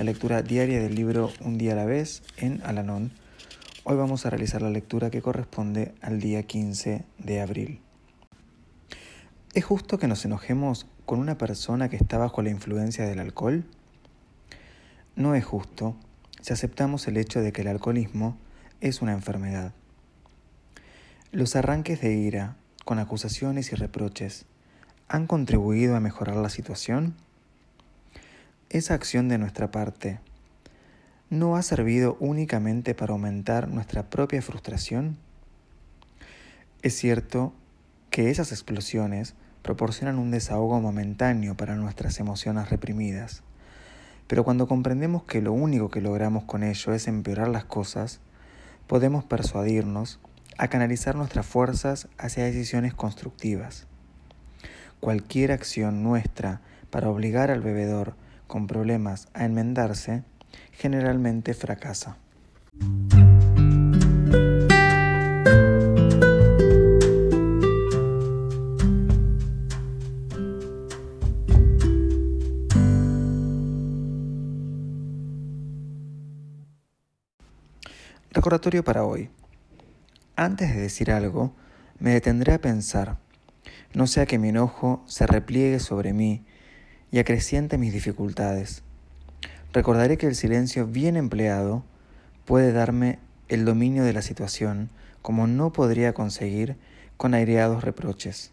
la lectura diaria del libro Un día a la vez en Alanón Hoy vamos a realizar la lectura que corresponde al día 15 de abril. ¿Es justo que nos enojemos con una persona que está bajo la influencia del alcohol? No es justo si aceptamos el hecho de que el alcoholismo es una enfermedad. Los arranques de ira, con acusaciones y reproches, ¿han contribuido a mejorar la situación? Esa acción de nuestra parte no ha servido únicamente para aumentar nuestra propia frustración? Es cierto que esas explosiones proporcionan un desahogo momentáneo para nuestras emociones reprimidas, pero cuando comprendemos que lo único que logramos con ello es empeorar las cosas, podemos persuadirnos a canalizar nuestras fuerzas hacia decisiones constructivas. Cualquier acción nuestra para obligar al bebedor con problemas a enmendarse generalmente fracasa. Recordatorio para hoy. Antes de decir algo, me detendré a pensar, no sea que mi enojo se repliegue sobre mí y acreciente mis dificultades recordaré que el silencio bien empleado puede darme el dominio de la situación como no podría conseguir con aireados reproches.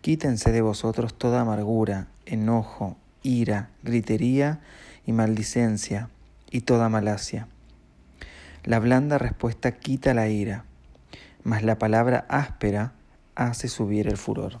Quítense de vosotros toda amargura, enojo, ira, gritería y maldicencia y toda malacia. La blanda respuesta quita la ira, mas la palabra áspera hace subir el furor.